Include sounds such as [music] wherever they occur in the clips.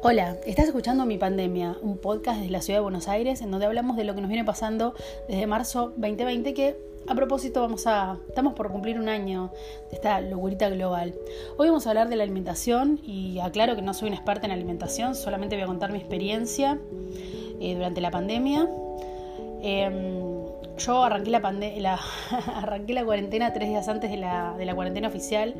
Hola, estás escuchando Mi Pandemia, un podcast desde la ciudad de Buenos Aires en donde hablamos de lo que nos viene pasando desde marzo 2020 que a propósito vamos a estamos por cumplir un año de esta locurita global. Hoy vamos a hablar de la alimentación y aclaro que no soy una experta en alimentación, solamente voy a contar mi experiencia eh, durante la pandemia. Em, yo arranqué la, la [laughs] arranqué la cuarentena tres días antes de la, de la cuarentena oficial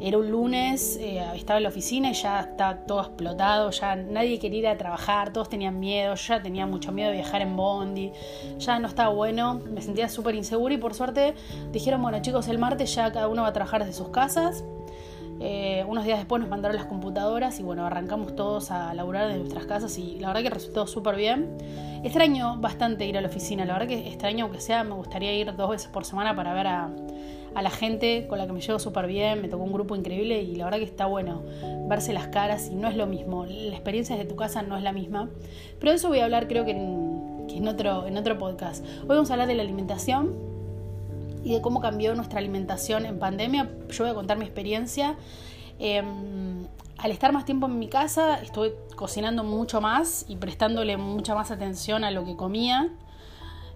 era un lunes, eh, estaba en la oficina y ya estaba todo explotado, ya nadie quería ir a trabajar, todos tenían miedo, ya tenía mucho miedo de viajar en Bondi, ya no estaba bueno, me sentía súper insegura y por suerte dijeron, bueno chicos, el martes ya cada uno va a trabajar desde sus casas. Eh, unos días después nos mandaron las computadoras y bueno, arrancamos todos a laburar de nuestras casas y la verdad que resultó súper bien. Extraño bastante ir a la oficina, la verdad que extraño aunque sea, me gustaría ir dos veces por semana para ver a, a la gente con la que me llevo súper bien, me tocó un grupo increíble y la verdad que está bueno verse las caras y no es lo mismo, la experiencia de tu casa no es la misma, pero de eso voy a hablar creo que en, otro, en otro podcast. Hoy vamos a hablar de la alimentación y de cómo cambió nuestra alimentación en pandemia, yo voy a contar mi experiencia. Em, al estar más tiempo en mi casa, estuve cocinando mucho más y prestándole mucha más atención a lo que comía.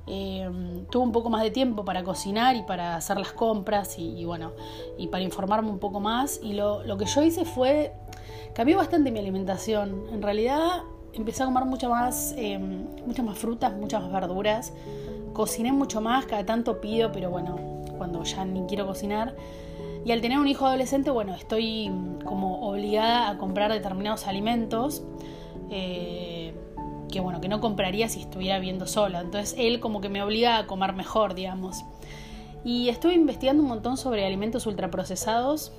Eh, tuve un poco más de tiempo para cocinar y para hacer las compras y, bueno, y para informarme un poco más. Y lo, que yo hice fue, cambió bastante mi alimentación. En realidad empecé a comer mucho más, eh, muchas más frutas, muchas más verduras. Cociné mucho más, cada tanto pido, pero bueno, cuando ya ni quiero cocinar. Y al tener un hijo adolescente, bueno, estoy como obligada a comprar determinados alimentos. Eh, que bueno, que no compraría si estuviera viviendo sola. Entonces él como que me obliga a comer mejor, digamos. Y estuve investigando un montón sobre alimentos ultraprocesados.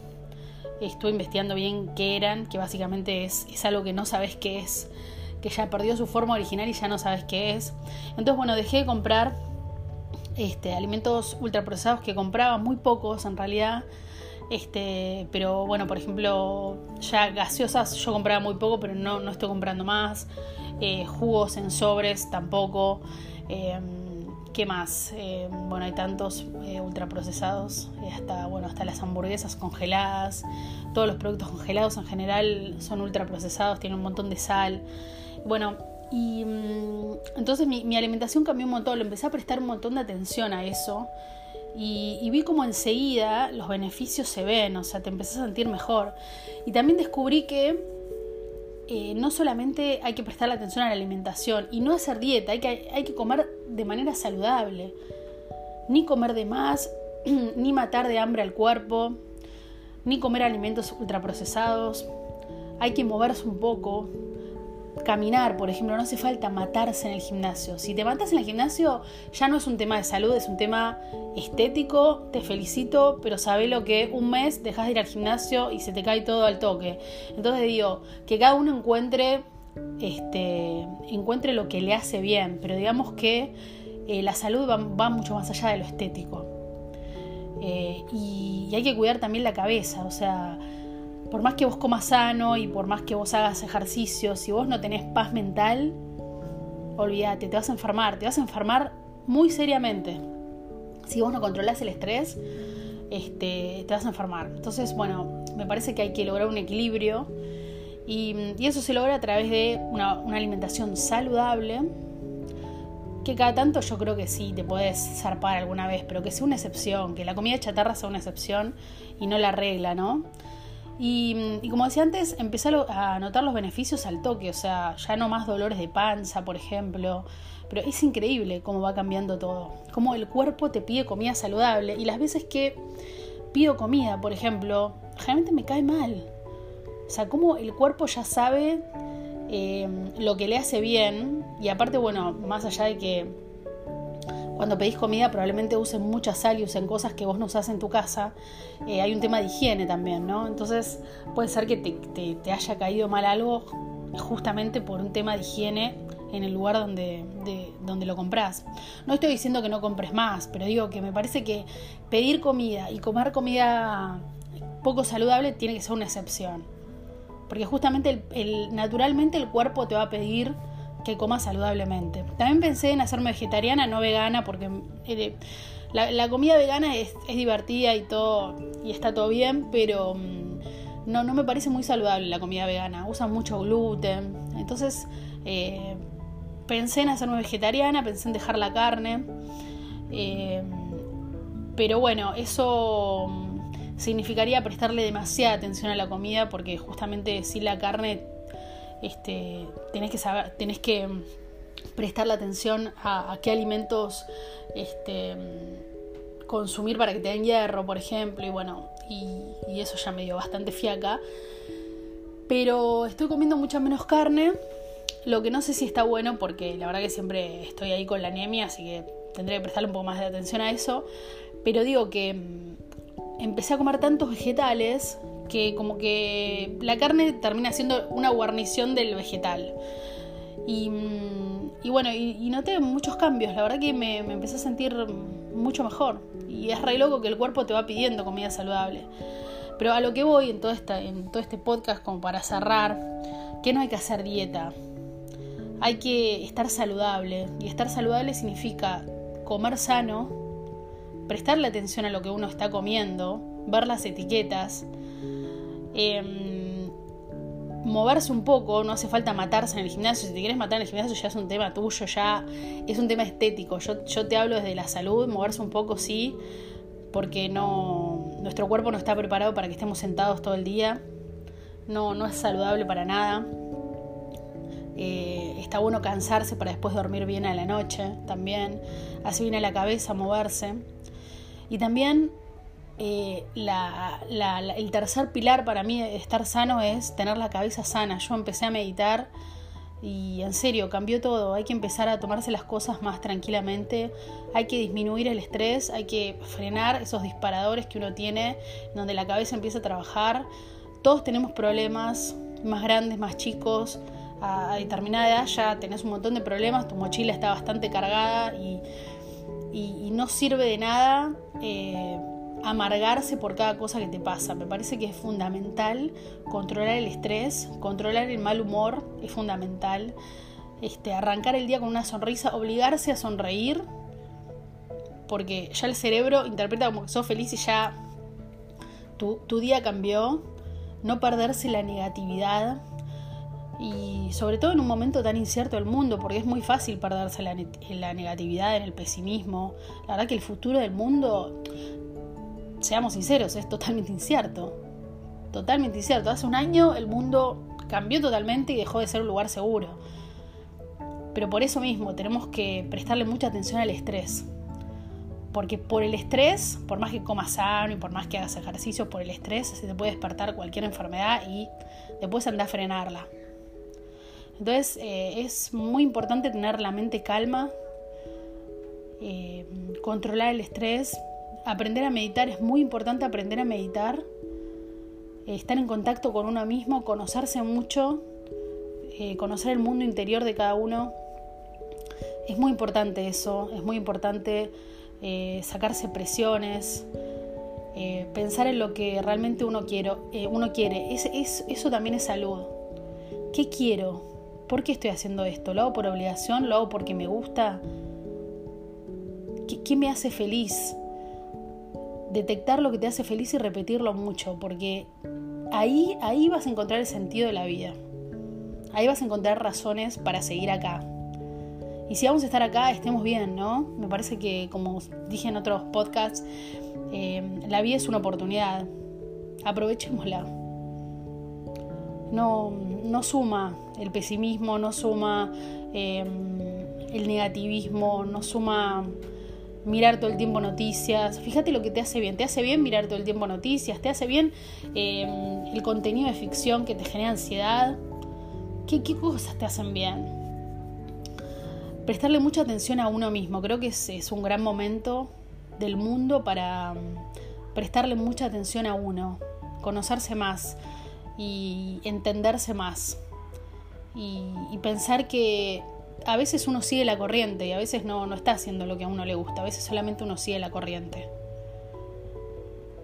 Estuve investigando bien qué eran, que básicamente es, es algo que no sabes qué es, que ya perdió su forma original y ya no sabes qué es. Entonces, bueno, dejé de comprar este, alimentos ultraprocesados que compraba, muy pocos en realidad. Este, pero bueno, por ejemplo, ya gaseosas yo compraba muy poco, pero no, no estoy comprando más. Eh, jugos en sobres tampoco. Eh, ¿Qué más? Eh, bueno, hay tantos ultraprocesados, hasta, bueno, hasta las hamburguesas congeladas, todos los productos congelados en general son ultraprocesados, tienen un montón de sal. Bueno, y mm, entonces mi, alimentación cambió un montón, le empecé a prestar un montón de atención a eso y, vi como enseguida los beneficios se ven, o sea, te empecé a sentir mejor. Y también descubrí que eh, no solamente hay que prestar atención a la alimentación y no hacer dieta, hay que, hay que comer de manera saludable. Ni comer de más, [clears throat] ni matar de hambre al cuerpo, ni comer alimentos ultraprocesados. Hay que moverse un poco, caminar, por ejemplo, no hace falta matarse en el gimnasio. Si te matas en el gimnasio, ya no es un tema de salud, es un tema estético. Te felicito, pero sabe lo que un mes dejas de ir al gimnasio y se te cae todo al toque. Entonces digo, que cada uno encuentre, este, encuentre lo que le hace bien, pero digamos que eh, la salud va, mucho más allá de lo estético. Eh, y hay que cuidar también la cabeza, o sea, por más que vos comas sano y por más que vos hagas ejercicio, si vos no tenés paz mental, olvídate, te vas a enfermar, te vas a enfermar muy seriamente. Si vos no controlás el estrés, este, te vas a enfermar. Entonces, bueno, me parece que hay que lograr un equilibrio y, eso se logra a través de una, alimentación saludable, que cada tanto yo creo que sí, te puedes zarpar alguna vez, pero que sea una excepción, que la comida chatarra sea una excepción y no la regla, ¿no? Y, como decía antes, empecé a notar los beneficios al toque, o sea, ya no más dolores de panza, por ejemplo. Pero es increíble cómo va cambiando todo, cómo el cuerpo te pide comida saludable y las veces que pido comida, por ejemplo, realmente me cae mal. O sea, cómo el cuerpo ya sabe eh, lo que le hace bien y aparte, bueno, más allá de que cuando pedís comida probablemente usen mucha sal y usen cosas que vos no usás en tu casa. Eh, hay un tema de higiene también, ¿no? Entonces puede ser que te, haya caído mal algo justamente por un tema de higiene en el lugar donde, donde lo compras. No estoy diciendo que no compres más, pero digo que me parece que pedir comida y comer comida poco saludable tiene que ser una excepción. Porque justamente el, naturalmente el cuerpo te va a pedir que coma saludablemente. También pensé en hacerme vegetariana, no vegana, porque eh, la, comida vegana es, divertida y todo, y está todo bien, pero, mm, no, no me parece muy saludable la comida vegana. Usan mucho gluten. Entonces eh, pensé en hacerme vegetariana, pensé en dejar la carne. Eh, pero bueno, eso mm, significaría prestarle demasiada atención a la comida porque justamente si la carne este, tenés que saber, tenés que mm, prestarle atención a, qué alimentos este, mm, consumir para que te den hierro, por ejemplo, y bueno, y, eso ya me dio bastante fiaca. Pero estoy comiendo mucha menos carne, lo que no sé si está bueno porque la verdad que siempre estoy ahí con la anemia, así que tendré que prestarle un poco más de atención a eso. Pero digo que mm, empecé a comer tantos vegetales que como que la carne termina siendo una guarnición del vegetal. Y, mm, bueno, y, noté muchos cambios, la verdad que me, me, empecé a sentir mucho mejor. Y es re loco que el cuerpo te va pidiendo comida saludable. Pero a lo que voy en todo, esta, en todo este podcast, como para cerrar, que no hay que hacer dieta. Hay que estar saludable. Y estar saludable significa comer sano, prestarle atención a lo que uno está comiendo, ver las etiquetas, em, moverse un poco, no hace falta matarse en el gimnasio, si te quieres matar en el gimnasio ya es un tema tuyo, ya es un tema estético, yo, yo te hablo desde la salud, moverse un poco sí, porque no, nuestro cuerpo no está preparado para que estemos sentados todo el día, no, no es saludable para nada. Eh, está bueno cansarse para después dormir bien a la noche también. Hace bien a la cabeza moverse. Y también eh, el tercer pilar para mí de estar sano es tener la cabeza sana. Yo empecé a meditar y en serio cambió todo. Hay que empezar a tomarse las cosas más tranquilamente. Hay que disminuir el estrés. Hay que frenar esos disparadores que uno tiene donde la cabeza empieza a trabajar. Todos tenemos problemas más grandes, más chicos a, determinada edad ya tenés un montón de problemas, tu mochila está bastante cargada y, no sirve de nada eh, amargarse por cada cosa que te pasa. Me parece que es fundamental controlar el estrés, controlar el mal humor, es fundamental. Este, arrancar el día con una sonrisa, obligarse a sonreír, porque ya el cerebro interpreta como que sos feliz y ya tu, tu día cambió. No perderse la negatividad, y sobre todo en un momento tan incierto del mundo, porque es muy fácil perderse en la, negatividad, en el pesimismo. La verdad que el futuro del mundo, seamos sinceros, es totalmente incierto. Totalmente incierto. Hace un año el mundo cambió totalmente y dejó de ser un lugar seguro. Pero por eso mismo tenemos que prestarle mucha atención al estrés. Porque por el estrés, por más que comas sano y por más que hagas ejercicio, por el estrés se te puede despertar cualquier enfermedad y después andar a frenarla. Entonces eh, es muy importante tener la mente calma, eh, controlar el estrés, aprender a meditar, es muy importante aprender a meditar, eh, estar en contacto con uno mismo, conocerse mucho, conocer el mundo interior de cada uno. Es muy importante eso, es muy importante sacarse presiones, pensar en lo que realmente uno, quiero, uno quiere. eso también es salud. ¿Qué quiero? ¿Por qué estoy haciendo esto? ¿Lo hago por obligación? ¿Lo hago porque me gusta? ¿Qué, me hace feliz? Detectar lo que te hace feliz y repetirlo mucho, porque ahí, ahí vas a encontrar el sentido de la vida. Ahí vas a encontrar razones para seguir acá. Y si vamos a estar acá, estemos bien, ¿no? Me parece que, como dije en otros podcasts, eh, la vida es una oportunidad. Aprovechémosla no, no suma el pesimismo, no suma em, el negativismo, no suma mirar todo el tiempo noticias. Fíjate lo que te hace bien. Te hace bien mirar todo el tiempo noticias, te hace bien em, el contenido de ficción que te genera ansiedad. ¿Qué, ¿Qué, cosas te hacen bien? Prestarle mucha atención a uno mismo. Creo que es, es un gran momento del mundo para em, prestarle mucha atención a uno, conocerse más y entenderse más. Y, pensar que a veces uno sigue la corriente y a veces no, no está haciendo lo que a uno le gusta, a veces solamente uno sigue la corriente.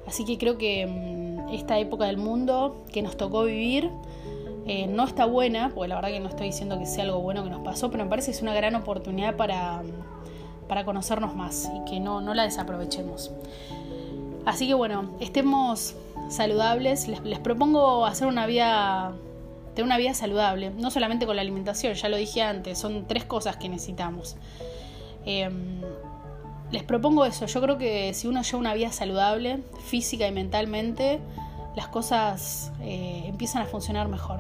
Así que creo que mm, esta época del mundo que nos tocó vivir eh, no está buena, porque la verdad que no estoy diciendo que sea algo bueno que nos pasó, pero me parece que es una gran oportunidad para, para conocernos más y que no, no la desaprovechemos. Así que bueno, estemos saludables. Les, propongo hacer una vida, tener una vida saludable, no solamente con la alimentación, ya lo dije antes, son tres cosas que necesitamos. Em, les propongo eso, yo creo que si uno lleva una vida saludable, física y mentalmente, las cosas eh, empiezan a funcionar mejor.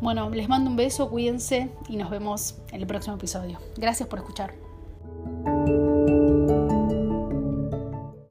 Bueno, les mando un beso, cuídense y nos vemos en el próximo episodio. Gracias por escuchar.